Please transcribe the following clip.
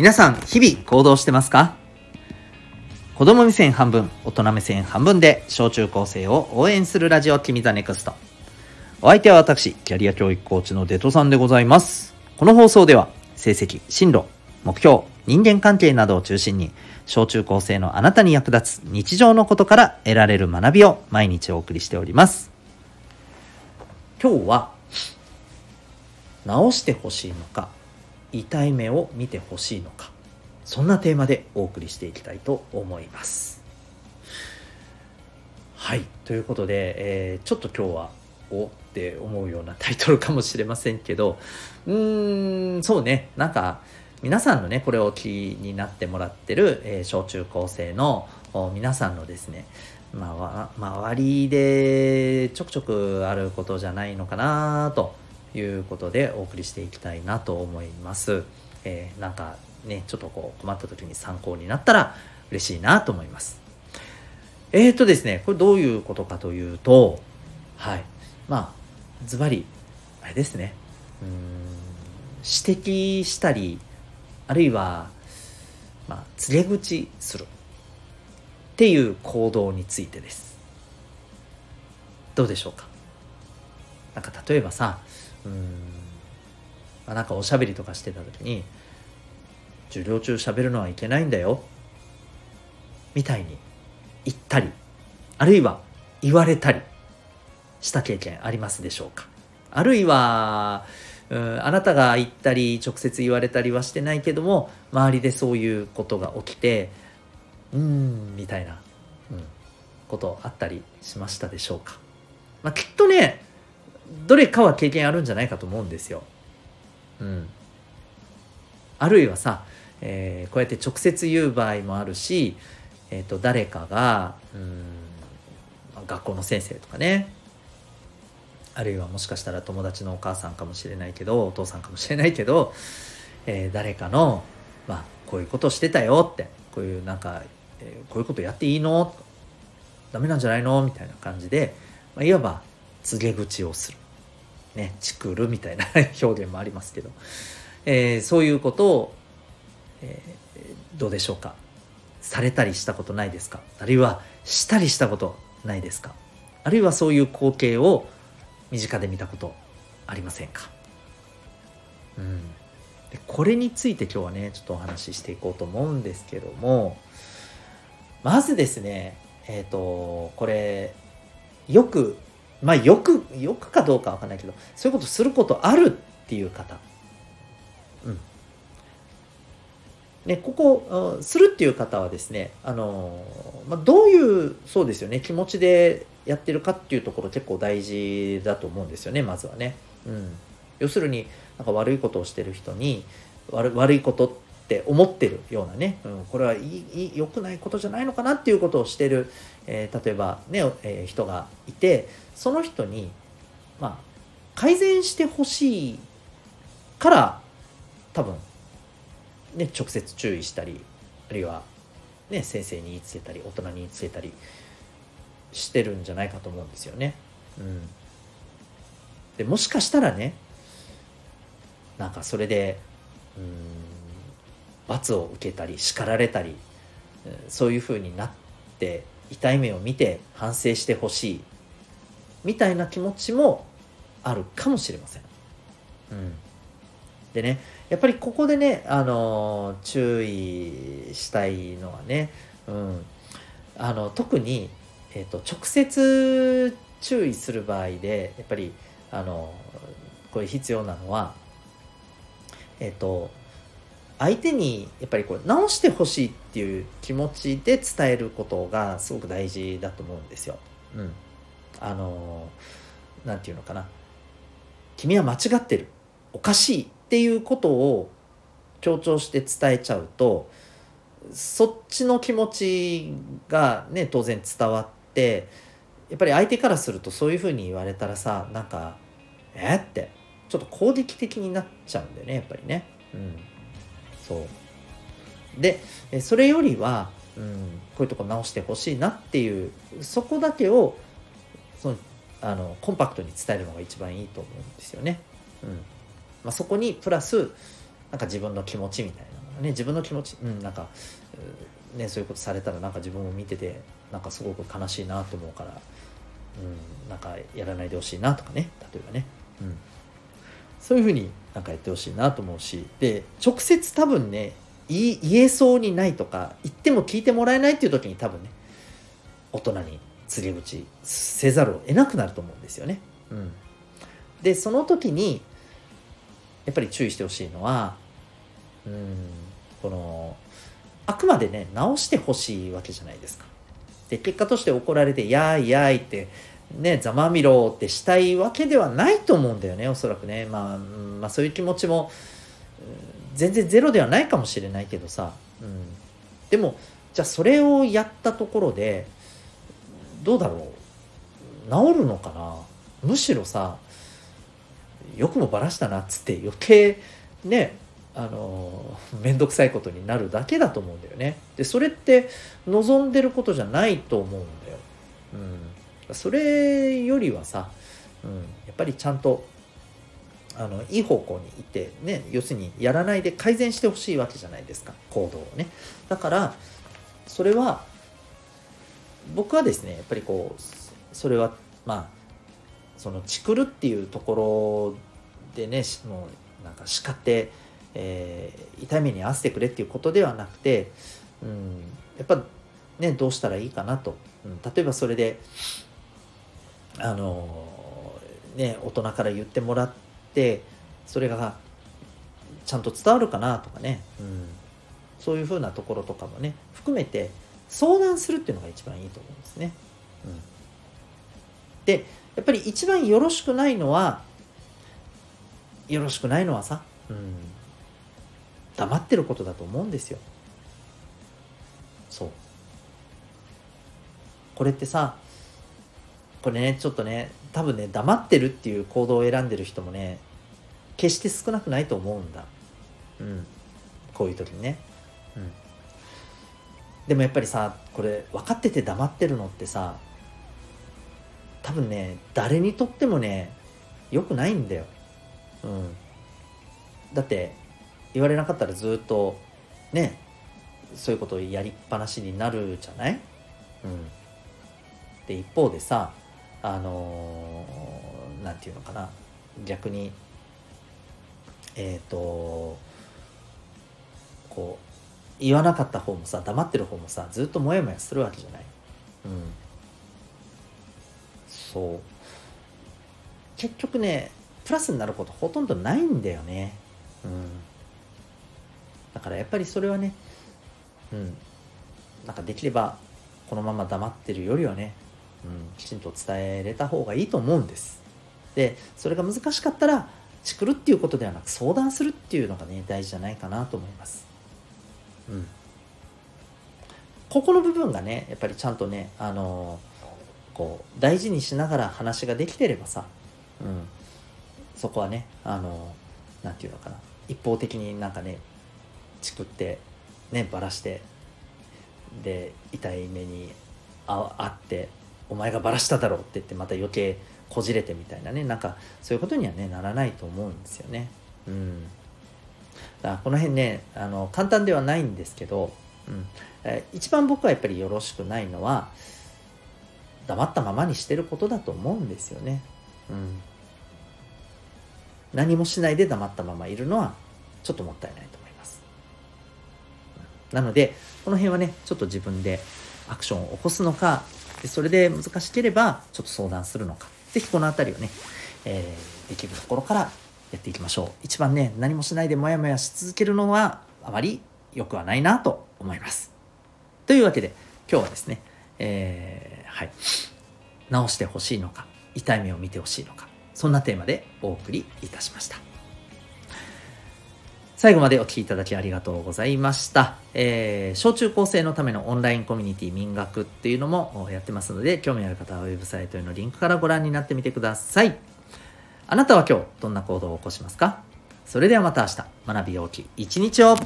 皆さん、日々行動してますか？子供目線半分、大人目線半分で、小中高生を応援するラジオ、君 the NEXT。お相手は私、キャリア教育コーチのデトさんでございます。この放送では、成績、進路、目標、人間関係などを中心に、小中高生のあなたに役立つ日常のことから得られる学びを毎日お送りしております。今日は、直してほしいのか、痛い目を見てほしいのか、そんなテーマでお送りしていきたいと思います。はい、ということで、えー、ちょっと今日は、おって思うようなタイトルかもしれませんけど、うーん、そうね、なんか、皆さんのねこれを気になってもらってる、えー、小中高生の皆さんのですねまあ、周りでちょくちょくあることじゃないのかなということでお送りしていきたいなと思います。えー、なんかねちょっとこう困った時に参考になったら嬉しいなと思います。えー、とですねこれどういうことかというとはい。まあズバリあれですね。うん指摘したりあるいは、まあ、告げ口する。っていう行動についてです。どうでしょうか？なんか例えばさうん、なんかおしゃべりとかしてた時に授業中喋るのはいけないんだよ。みたいに言ったりあるいは言われたりした経験ありますでしょうか。あるいはうんあなたが言ったり直接言われたりはしてないけども周りでそういうことが起きてうんみたいな、うん、ことあったりしましたでしょうか、まあ、きっとねどれかは経験あるんじゃないかと思うんですよ。うん、あるいはさ、えー、こうやって直接言う場合もあるし、えー、と誰かがうん学校の先生とかねあるいはもしかしたら友達のお母さんかもしれないけどお父さんかもしれないけど、えー、誰かの、まあ、こういうことしてたよってこういうなんか、えー、こういうことやっていいの？ダメなんじゃないの？みたいな感じで、まあ、いわば告げ口をする。ね、チクるみたいな 表現もありますけど、えー、そういうことを、えー、どうでしょうか？されたりしたことないですか？あるいはしたりしたことないですか？あるいはそういう光景を身近で見たことありませんか？うん。でこれについて今日はね、ちょっとお話ししていこうと思うんですけども、まずですね、えっ、ー、と、これ、よく、まあよく、よくかどうかわかんないけど、そういうことすることあるっていう方。うん。ね、ここ、するっていう方はですね、あの、まあ、どういう、そうですよね、気持ちでやってるかっていうところ結構大事だと思うんですよねまずはね。うん、要するになんか悪いことをしてる人に悪悪いことって思ってるようなね、うん、これはいい良くないことじゃないのかなっていうことをしてる、えー、例えばね、えー、人がいてその人にまあ改善してほしいから多分ね直接注意したりあるいはね先生に言いつけたり大人に言いつけたりしてるんじゃないかと思うんですよね。うん、でもしかしたらねなんかそれでうん罰を受けたり叱られたりそういうふうになって痛い目を見て反省してほしいみたいな気持ちもあるかもしれません。うん、でねやっぱりここでね、あの注意したいのはね、うん、あの特にえーと、直接注意する場合でやっぱりあのこれ必要なのはえっ、ー、と相手にやっぱりこれ直してほしいっていう気持ちで伝えることがすごく大事だと思うんですよ。うん、あの何て言うのかな君は間違ってるおかしいっていうことを強調して伝えちゃうとそっちの気持ちがね当然伝わってってやっぱり相手からするとそういうふうに言われたらさなんかえってちょっと攻撃的になっちゃうんだよねやっぱりね。うん、そう。でそれよりは、うん、こういうとこ直してほしいなっていうそこだけをそのあのコンパクトに伝えるのが一番いいと思うんですよね。うん。まあ、そこにプラスなんか自分の気持ちみたいなのがね自分の気持ちうんなんかねそういうことされたらなんか自分を見ててなんかすごく悲しいなと思うからうんなんかやらないでほしいなとかね例えばね。うん。そういうふうになんかやってほしいなと思うしで直接多分ね言えそうにないとか言っても聞いてもらえないっていう時に多分ね大人に告げ口せざるを得なくなると思うんですよね。うん、でその時にやっぱり注意してほしいのはうんこのあくまでね直してほしいわけじゃないですか。で結果として怒られて「やーいやーい」ってねざまみろってしたいわけではないと思うんだよねおそらくね、まあ、まあそういう気持ちも全然ゼロではないかもしれないけどさ、うん、でもじゃあそれをやったところでどうだろう。治るのかな。むしろさよくもばらしたなっつって余計ねあの面倒くさいことになるだけだと思うんだよね。でそれって望んでることじゃないと思うんだよ。うん、それよりはさ、うん、やっぱりちゃんとあのいい方向に行ってね要するにやらないで改善してほしいわけじゃないですか行動をね。だからそれは僕はですねやっぱりこうそれはまあそのチクるっていうところでねもうなんか叱って、えー、痛い目に合わせてくれっていうことではなくて、うん、やっぱねどうしたらいいかなと、うん、例えばそれであのね大人から言ってもらってそれがちゃんと伝わるかなとかね、うん、そういうふうなところとかもね含めて相談するっていうのが一番いいと思うんですね。うん、でやっぱり一番よろしくないのはよろしくないのはさ、うん、黙ってることだと思うんですよ。そう。これってさこれねちょっとね多分ね黙ってるっていう行動を選んでる人もね決して少なくないと思うんだ。うん。こういう時にね。うん。でもやっぱりさこれ分かってて黙ってるのってさ多分ね誰にとってもね良くないんだよ。うん、だって言われなかったらずっとねそういうことをやりっぱなしになるじゃない、うん、で一方でさあの何、ー、て言うのかな。逆にえっ、ー、とこう言わなかった方もさ黙ってる方もさずっとモヤモヤするわけじゃない。うん、そう。結局ねプラスになることほとんどないんだよね。うん、だからやっぱりそれはね、うん、なんかできればこのまま黙ってるよりはね、うん、きちんと伝えれた方がいいと思うんです。でそれが難しかったらチクるっていうことではなく相談するっていうのがね大事じゃないかなと思います。うん、ここの部分がねやっぱりちゃんとねあのー、こう大事にしながら話ができてればさ、うん、そこはねあの何、ー、て言うのかな一方的になんかねチクってねばらしてで痛い目にああってお前がばらしただろうって言ってまた余計こじれてみたいなねなんかそういうことにはねならないと思うんですよね。うんだこの辺ねあの簡単ではないんですけど、うんえ一番僕はやっぱりよろしくないのは黙ったままにしてることだと思うんですよね。うん、何もしないで黙ったままいるのはちょっともったいないと思います。なのでこの辺はねちょっと自分でアクションを起こすのかでそれで難しければちょっと相談するのか。是非この辺りをね、えー、できるところからやっていきましょう。一番ね何もしないでモヤモヤし続けるのはあまり良くはないなと思います。というわけで今日はですね、えー、はい。直してほしいのか痛い目を見てほしいのかそんなテーマでお送りいたしました。最後までお聴きいただきありがとうございました。えー、小中高生のためのオンラインコミュニティ民学っていうのもやってますので、興味ある方はウェブサイトへのリンクからご覧になってみてください。あなたは今日どんな行動を起こしますか？それではまた明日学び大きい一日を